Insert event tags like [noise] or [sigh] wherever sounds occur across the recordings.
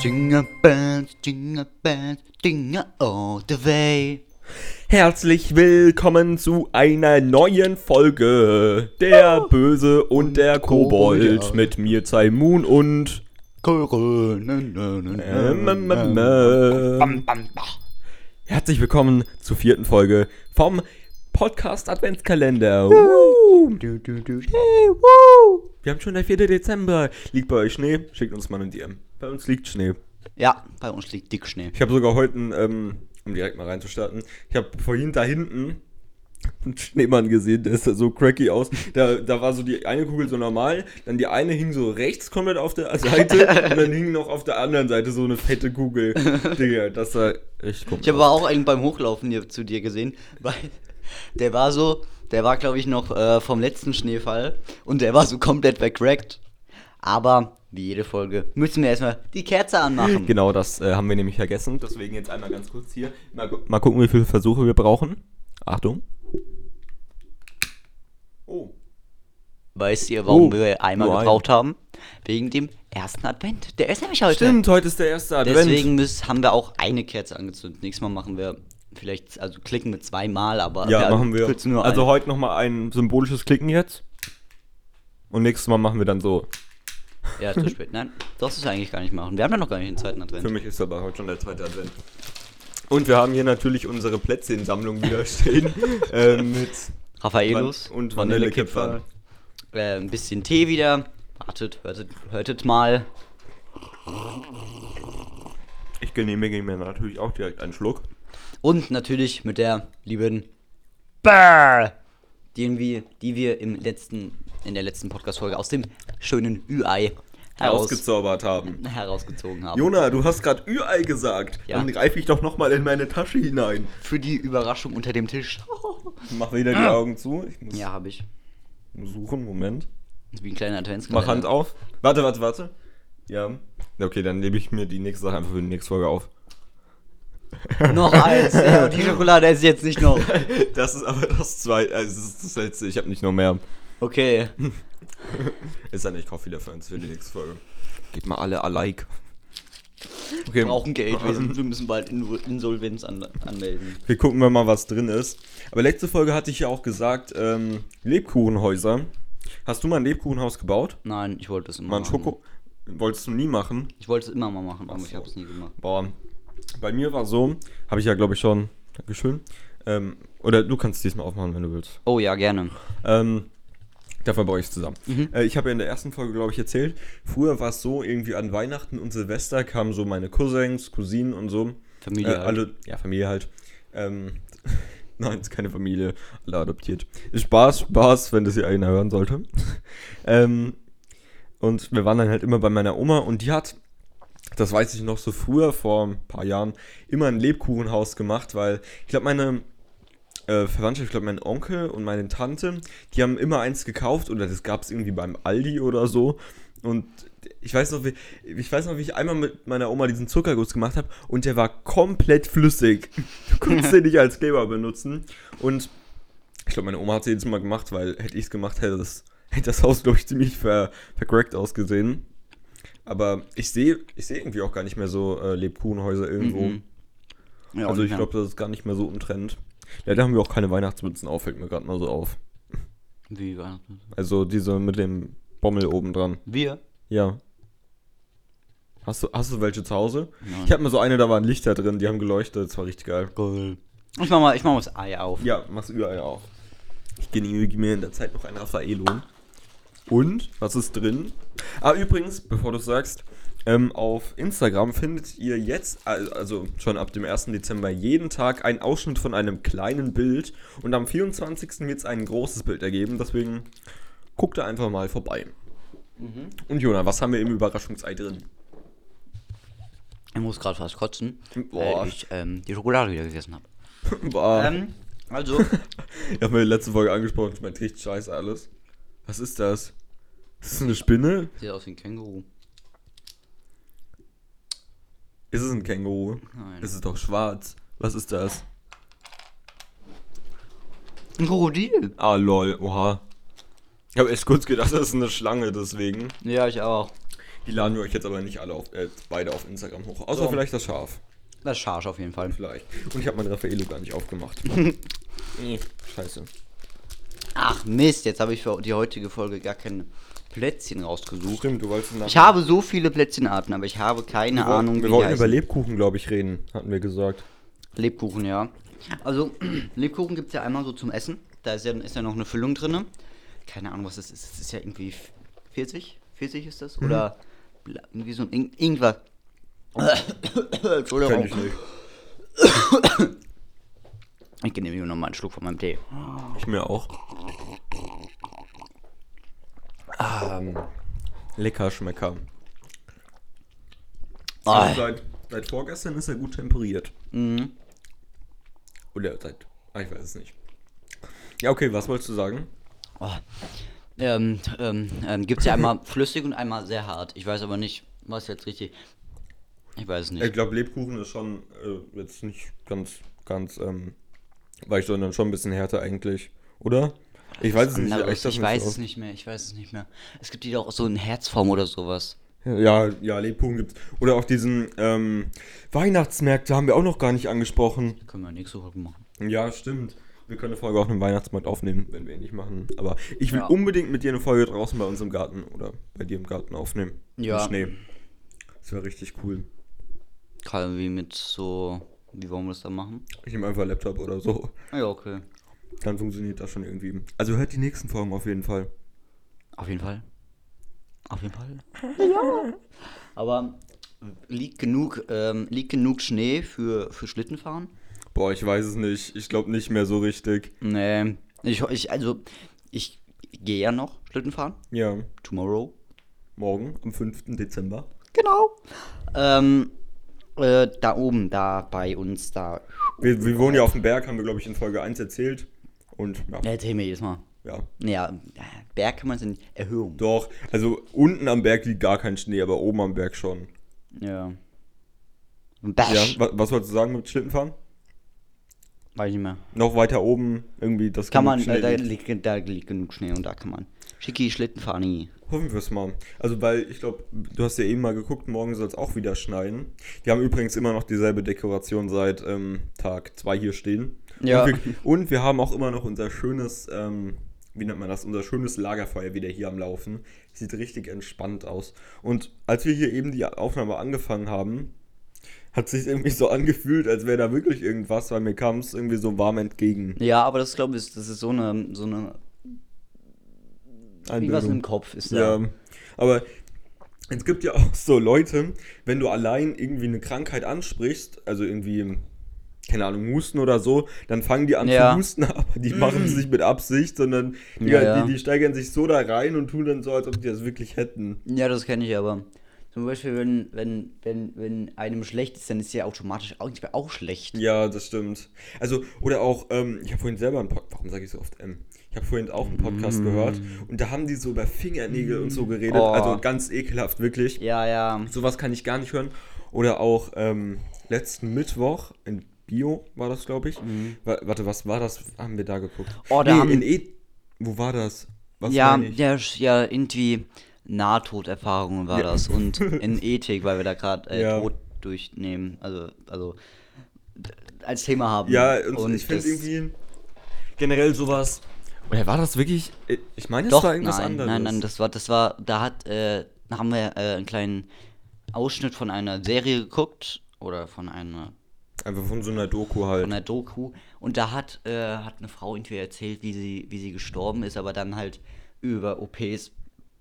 Jingle bells, jingle bells, jingle all the way. Herzlich willkommen zu einer neuen Folge Der Böse und der Kobold Kobold. mit mir Moon und. Herzlich willkommen zur vierten Folge vom Podcast Adventskalender. Woo. Du, du, du. Wir haben schon der 4. Dezember. Liegt bei euch Schnee? Schickt uns mal eine DM. Bei uns liegt Schnee. Ja, bei uns liegt dick Schnee. Ich habe sogar heute, ähm, um direkt mal reinzustarten, ich habe vorhin da hinten einen Schneemann gesehen, der sah so cracky aus. Da, da war so die eine Kugel so normal, dann die eine hing so rechts komplett auf der Seite und dann hing noch auf der anderen Seite so eine fette Kugel. [laughs] Digga, das sah echt komisch Ich habe aber auch einen beim Hochlaufen hier zu dir gesehen, weil der war so, der war glaube ich noch äh, vom letzten Schneefall und der war so komplett wegwreckt. Aber wie jede Folge müssen wir erstmal die Kerze anmachen. Genau, das äh, haben wir nämlich vergessen. Deswegen jetzt einmal ganz kurz hier. Mal, gu- mal gucken, wie viele Versuche wir brauchen. Achtung. Oh. Weißt ihr, warum Oh, wir einmal gebraucht haben? Wegen dem ersten Advent. Der ist nämlich heute. Stimmt, heute ist der erste Advent. Deswegen müssen, haben wir auch eine Kerze angezündet. Nächstes Mal machen wir vielleicht, also klicken wir zweimal, aber Ja, machen wir. also eine. heute nochmal ein symbolisches Klicken jetzt. Und nächstes Mal machen wir dann so. Ja, zu [laughs] spät. Nein, das ist eigentlich gar nicht machen. Wir haben ja noch gar nicht den zweiten Advent. Für mich ist aber heute schon der zweite Advent. Und wir haben hier natürlich unsere Plätzchensammlung wieder [laughs] stehen. äh, mit Raffaellos Van- und Vanillekipferl. Äh, ein bisschen Tee wieder. Wartet, hörtet, hörtet mal. Ich genehmige mir natürlich auch direkt einen Schluck. Und natürlich mit der lieben Brr, den wir, die wir im letzten, in der letzten Podcast-Folge aus dem schönen Ü-Ei heraus, Ausgezaubert haben. herausgezogen haben. Jona, du hast gerade Ü-Ei gesagt. Ja. Dann greife ich doch nochmal in meine Tasche hinein. Für die Überraschung unter dem Tisch. Mach wieder die Augen zu. Ja, habe ich. suchen, Moment. Wie ein kleiner Adventskalender. Mach Hand auf. Warte, warte, warte. Ja. Okay, dann lebe ich mir die nächste Sache einfach für die nächste Folge auf. [laughs] Noch eins. Ja, die [laughs] Schokolade ist jetzt nicht noch. [laughs] Das ist aber das zweite, also das ist das letzte. Ich habe nicht noch mehr. Okay. Ist dann, ich kaufe wieder für uns für die nächste Folge. Geht mal alle alike. Okay, Wir brauchen Geld. Wir, sind, wir müssen bald Insolvenz an, anmelden. wir gucken wir mal, was drin ist. Aber letzte Folge hatte ich ja auch gesagt, ähm, Lebkuchenhäuser. Hast du mal ein Lebkuchenhaus gebaut? Nein, ich wollte es immer Mal ein machen. Schoko? Wolltest du nie machen? Ich wollte es immer mal machen, aber Ach ich so. habe es nie gemacht. Boah, bei mir war so, habe ich ja glaube ich schon, Dankeschön. Ähm, oder du kannst diesmal aufmachen, wenn du willst. Oh ja, gerne. Ähm, dafür baue ich es zusammen. Mhm. Äh, ich habe ja in der ersten Folge, glaube ich, erzählt, früher war es so, irgendwie an Weihnachten und Silvester kamen so meine Cousins, Cousinen und so. Familie Äh, halt. alle, ja, Familie halt. Ähm, [laughs] nein, ist keine Familie, alle adoptiert. Spaß, Spaß, wenn das hier einer hören sollte. [laughs] ähm, und wir waren dann halt immer bei meiner Oma und die hat, das weiß ich noch so früher, vor ein paar Jahren, immer ein Lebkuchenhaus gemacht, weil ich glaube, meine äh, Verwandtschaft, ich glaube, mein Onkel und meine Tante, die haben immer eins gekauft oder das gab es irgendwie beim Aldi oder so. Und ich weiß noch, wie, ich weiß noch, wie ich einmal mit meiner Oma diesen Zuckerguss gemacht habe und der war komplett flüssig. Du konntest den nicht als Kleber benutzen. Und ich glaube, meine Oma hat es jedes Mal gemacht, weil hätte ich es gemacht, hätte das, hätte [laughs] das Haus, glaube ich, ziemlich ver, vercrackt ausgesehen. Aber ich sehe ich sehe irgendwie auch gar nicht mehr so äh, Lebkuchenhäuser irgendwo. Mhm. Ja, also ich glaube, das ist gar nicht mehr so im Trend. Ja, da haben wir auch keine Weihnachtsmützen auf, fällt mir gerade mal so auf. Wie Weihnachten? Also diese mit dem Bommel oben dran. Wir? Ja. Hast du, hast du welche zu Hause? Nein. Ich habe mal so eine, da waren Lichter drin, die haben geleuchtet, das war richtig geil. Geil. Ich mach mal, ich mach mal das Ei auf. Ja, mach's überall auf. Ich genehmige mir in der Zeit noch ein Raffaello. Und, was ist drin? Ah, übrigens, bevor du sagst, ähm, auf Instagram findet ihr jetzt, al- also schon ab dem 1. Dezember, jeden Tag einen Ausschnitt von einem kleinen Bild. Und am 24. wird es ein großes Bild ergeben. Deswegen guckt da einfach mal vorbei. Und Jona, was haben wir im Überraschungsei drin? Ich muss gerade fast kotzen, Boah. weil ich ähm, die Schokolade wieder gegessen habe. [laughs] Ähm, also, [laughs] Ich habe mir letzte Folge angesprochen, ich meine, richtig scheiße alles. Was ist das? Ist das eine Spinne? sieht aus wie ein Känguru. Ist es ein Känguru? Nein. Es ist doch schwarz. Was ist das? Ein Krokodil. Ah, lol, oha. Ich habe echt kurz gedacht, das ist eine Schlange, deswegen. Ja, ich auch. Die laden wir euch jetzt aber nicht alle auf, äh, beide auf Instagram hoch. Außer So. vielleicht das Schaf. Das ist Charge auf jeden Fall. Vielleicht. Und ich habe mein Raffaello gar nicht aufgemacht. [laughs] Nee, Scheiße. Ach Mist, jetzt habe ich für die heutige Folge gar keine Plätzchen rausgesucht. Stimmt, du wolltest nach Ich habe so viele Plätzchenarten, aber ich habe keine wir wollten- Ahnung, Wir wie die wollten über. Lebkuchen, glaube ich, reden, hatten wir gesagt. Lebkuchen, ja. Also, [clears throat] Lebkuchen gibt es ja einmal so zum Essen. Da ist ja, ist ja noch eine Füllung drin. Keine Ahnung, was das ist. Das ist ja irgendwie 40? 40 ist das? Oder bla- irgendwie so ein Ing irgendwas. [coughs] Entschuldigung. Kenn ich nicht. Ich genehmige nochmal einen Schluck von meinem Tee. Ich mir auch. Ah, lecker Schmecker. Ah. Also seit, seit vorgestern ist er gut temperiert. Mhm. Oder seit. Ah, ich weiß es nicht. Ja, okay, was wolltest du sagen? Oh. Ähm, ähm, ähm, gibt es ja einmal [laughs] flüssig und einmal sehr hart. Ich weiß aber nicht, was jetzt richtig. Ich weiß es nicht. Ich glaube, Lebkuchen ist schon äh, jetzt nicht ganz, ganz ähm, weich, sondern schon ein bisschen härter eigentlich, oder? Ich weiß es nicht. Ich nicht weiß es nicht mehr, ich weiß es nicht mehr. Es gibt die doch auch so in Herzform oder sowas. Ja, ja, Lebkuchen gibt's. Oder auch diesen ähm, Weihnachtsmärkte haben wir auch noch gar nicht angesprochen. Können wir nächste Folge machen. Ja, stimmt. Wir können eine Folge auf einem Weihnachtsmarkt aufnehmen, wenn wir ihn nicht machen. Aber ich will Ja. unbedingt mit dir eine Folge draußen bei uns im Garten oder bei dir im Garten aufnehmen. Ja. Im Schnee. Das wäre richtig cool. Gerade wie mit so. Wie wollen wir das dann machen? Ich nehme einfach einen Laptop oder so. Ah Ja, okay. Dann funktioniert das schon irgendwie. Also hört die nächsten Folgen auf jeden Fall. Auf jeden Fall. Auf jeden Fall. Ja. Aber liegt genug, ähm, liegt genug Schnee für, für Schlittenfahren? Boah, ich weiß es nicht. Ich glaube nicht mehr so richtig. Nee. Ich, ich, also, ich gehe ja noch Schlittenfahren. Ja, Tomorrow. morgen, am 5. Dezember. Genau. Ähm, äh, da oben, da bei uns, da. Wir, wir wohnen ja auf dem Berg, haben wir, glaube ich, in Folge 1 erzählt. Und ja, Ja, erzähl mir jedes Mal. ja. Ja, Berg kann man es in Erhöhung. Doch, also unten am Berg liegt gar kein Schnee, aber oben am Berg schon. Ja. Ja, Bash. wa was wolltest du sagen mit Schlittenfahren? Weiß ich nicht mehr. Noch weiter oben irgendwie das Kann man, Schnee äh, da, liegt. da liegt genug Schnee und da kann man. Schicki Schlittenfahren. Hoffen wir es mal. Also, weil ich glaube, du hast ja eben mal geguckt, morgen soll es auch wieder schneien. Wir haben übrigens immer noch dieselbe Dekoration seit ähm, Tag 2 hier stehen. Ja. Und wir, und wir haben auch immer noch unser schönes, ähm, wie nennt man das, unser schönes Lagerfeuer wieder hier am Laufen. Sieht richtig entspannt aus. Und als wir hier eben die Aufnahme angefangen haben, hat sich irgendwie so angefühlt, als wäre da wirklich irgendwas, weil mir kam es irgendwie so warm entgegen. Ja, aber das glaube ich, das ist so eine, so eine, irgendwas Einbildung. im Kopf ist da. Ja, aber es gibt ja auch so Leute, wenn du allein irgendwie eine Krankheit ansprichst, also irgendwie, keine Ahnung, Husten oder so, dann fangen die an Ja. zu husten, [laughs] aber die machen es nicht mit Absicht, sondern die, Ja, ja. Die, die steigern sich so da rein und tun dann so, als ob die das wirklich hätten. Ja, das kenne ich aber. Zum Beispiel, wenn, wenn, wenn, wenn einem schlecht ist, dann ist ja automatisch auch, nicht mehr auch schlecht. Ja, das stimmt. Also, oder auch, ähm, ich habe vorhin selber einen Podcast, warum sage ich so oft ähm? Ich habe vorhin auch einen Podcast gehört und da haben die so über Fingernägel und so geredet, Mm. Oh. also ganz ekelhaft, wirklich. Ja, ja. Sowas kann ich gar nicht hören. Oder auch ähm, letzten Mittwoch in Bio war das, glaube ich. Wa warte, was war das? Haben wir da geguckt? Mhm. Oh, da haben- in e Wo war das? Was ja, ich? ja, ja, irgendwie Nahtoderfahrungen war Ja. das. Und [laughs] in Ethik, weil wir da gerade äh, Ja. Tod durchnehmen, also, also als Thema haben. Ja, und, ich finde das- irgendwie generell sowas. Oder war das wirklich? äh, Ich meine, es Doch, war irgendwas nein, anderes. nein, nein, das war, das war, da hat, äh, da haben wir äh, einen kleinen Ausschnitt von einer Serie geguckt oder von einer Einfach von so einer Doku halt. von einer Doku und da hat, äh, hat eine Frau irgendwie erzählt, wie sie, wie sie gestorben ist, aber dann halt über OPs,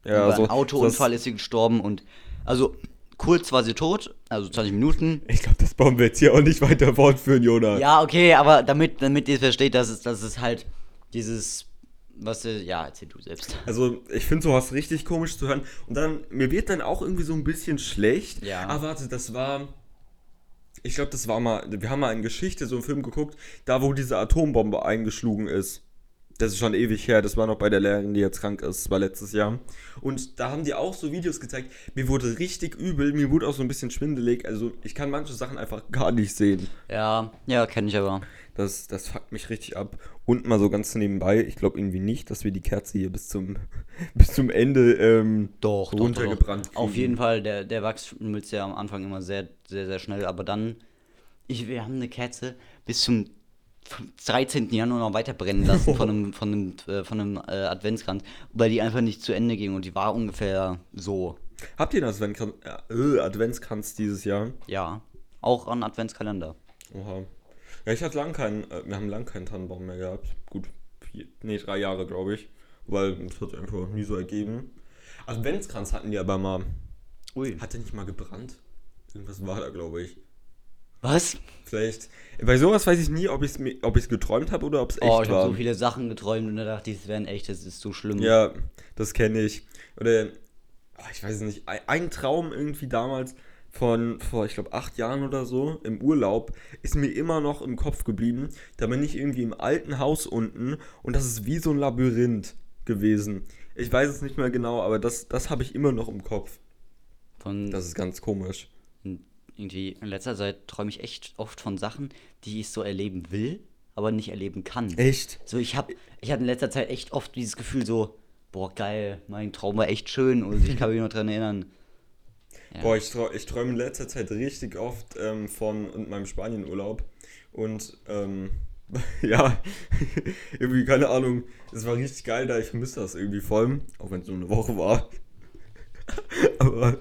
Ja, über so- einen Autounfall ist sie gestorben und also kurz war sie tot, also 20 Minuten. Ich glaube, das bauen wir jetzt hier auch nicht weiter fortführen, Jonas. Ja, okay, aber damit, damit ihr versteht, dass es, dass es halt dieses, was, äh, ja, erzähl du selbst. Also, ich finde sowas richtig komisch zu hören. Und dann, mir wird dann auch irgendwie so ein bisschen schlecht. Ja. Ah, warte, das war. Ich glaube, das war mal. Wir haben mal in Geschichte so einen Film geguckt, da wo diese Atombombe eingeschlagen ist. Das ist schon ewig her. Das war noch bei der Lehrerin, die jetzt krank ist. Das war letztes Jahr. Und da haben die auch so Videos gezeigt. Mir wurde richtig übel. Mir wurde auch so ein bisschen schwindelig. Also ich kann manche Sachen einfach gar nicht sehen. Ja, ja, kenne ich aber. Das, das fuckt mich richtig ab. Und mal so ganz nebenbei, ich glaube irgendwie nicht, dass wir die Kerze hier bis zum, [laughs] bis zum Ende ähm, Doch, runtergebrannt doch, doch. Auf jeden Fall, der, der Wachs schmilzt ja am Anfang immer sehr, sehr, sehr schnell, aber dann, ich, wir haben eine Kerze bis zum 13. Januar noch weiter brennen lassen von einem, von einem, äh, von einem äh, Adventskranz, weil die einfach nicht zu Ende ging und die war ungefähr so, Habt ihr einen Adventkranz, äh, Adventskranz dieses Jahr? ja, auch an Adventskalender. Oha. Ja, ich hatte lang keinen, äh, wir haben lang keinen Tannenbaum mehr gehabt. Gut, vier, nee, drei Jahre, glaube ich. Weil es hat einfach nie so ergeben. Adventskranz hatten die aber mal. Ui. Hat der nicht mal gebrannt? Irgendwas war da, glaube ich. Was? Vielleicht. Bei sowas weiß ich nie, ob ich es ob ich's geträumt habe oder ob es echt Oh, ich war. habe so viele Sachen geträumt und da dachte ich, es wären echt, das ist so schlimm. Ja, das kenne ich. Oder, ah, ich weiß nicht, ein, ein Traum irgendwie damals von vor, ich glaube, acht Jahren oder so im Urlaub ist mir immer noch im Kopf geblieben. Da bin ich irgendwie im alten Haus unten und das ist wie so ein Labyrinth gewesen. Ich weiß es nicht mehr genau, aber das, das habe ich immer noch im Kopf. Von Das ist ganz komisch. Irgendwie in letzter Zeit träume ich echt oft von Sachen, die ich so erleben will, aber nicht erleben kann. Echt? So, ich habe ich hatte in letzter Zeit echt oft dieses Gefühl so, boah, geil, mein Traum war echt schön und ich kann mich noch dran erinnern. Ja. Boah, ich, trau, ich träume in letzter Zeit richtig oft ähm, von und meinem Spanienurlaub. Und ähm, [laughs] ja, [laughs] irgendwie, keine Ahnung, es war richtig geil da, ich vermisse das irgendwie voll, auch wenn es nur eine Woche war. [laughs] Aber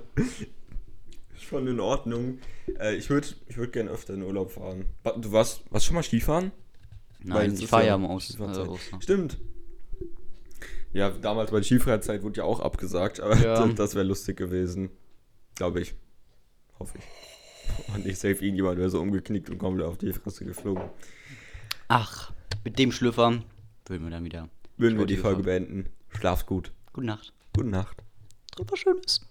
schon in Ordnung. Äh, ich würde ich würd gerne öfter in Urlaub fahren. Du warst, warst schon mal Skifahren? Nein, ich fahre ja am Aus, äh. Ostern. Stimmt. Ja, damals bei der Skifreizeit wurde ja auch abgesagt, aber Ja. [laughs] das, das wäre lustig gewesen. Glaube ich. Hoffe ich. Und nicht safe irgendjemand wäre so umgeknickt und komplett auf die Fresse geflogen. Ach, mit dem Schlüpfer würden wir dann wieder. Würden wir die Folge beenden. Schlaf's gut. Gute Nacht. Gute Nacht. Drüber Schönes.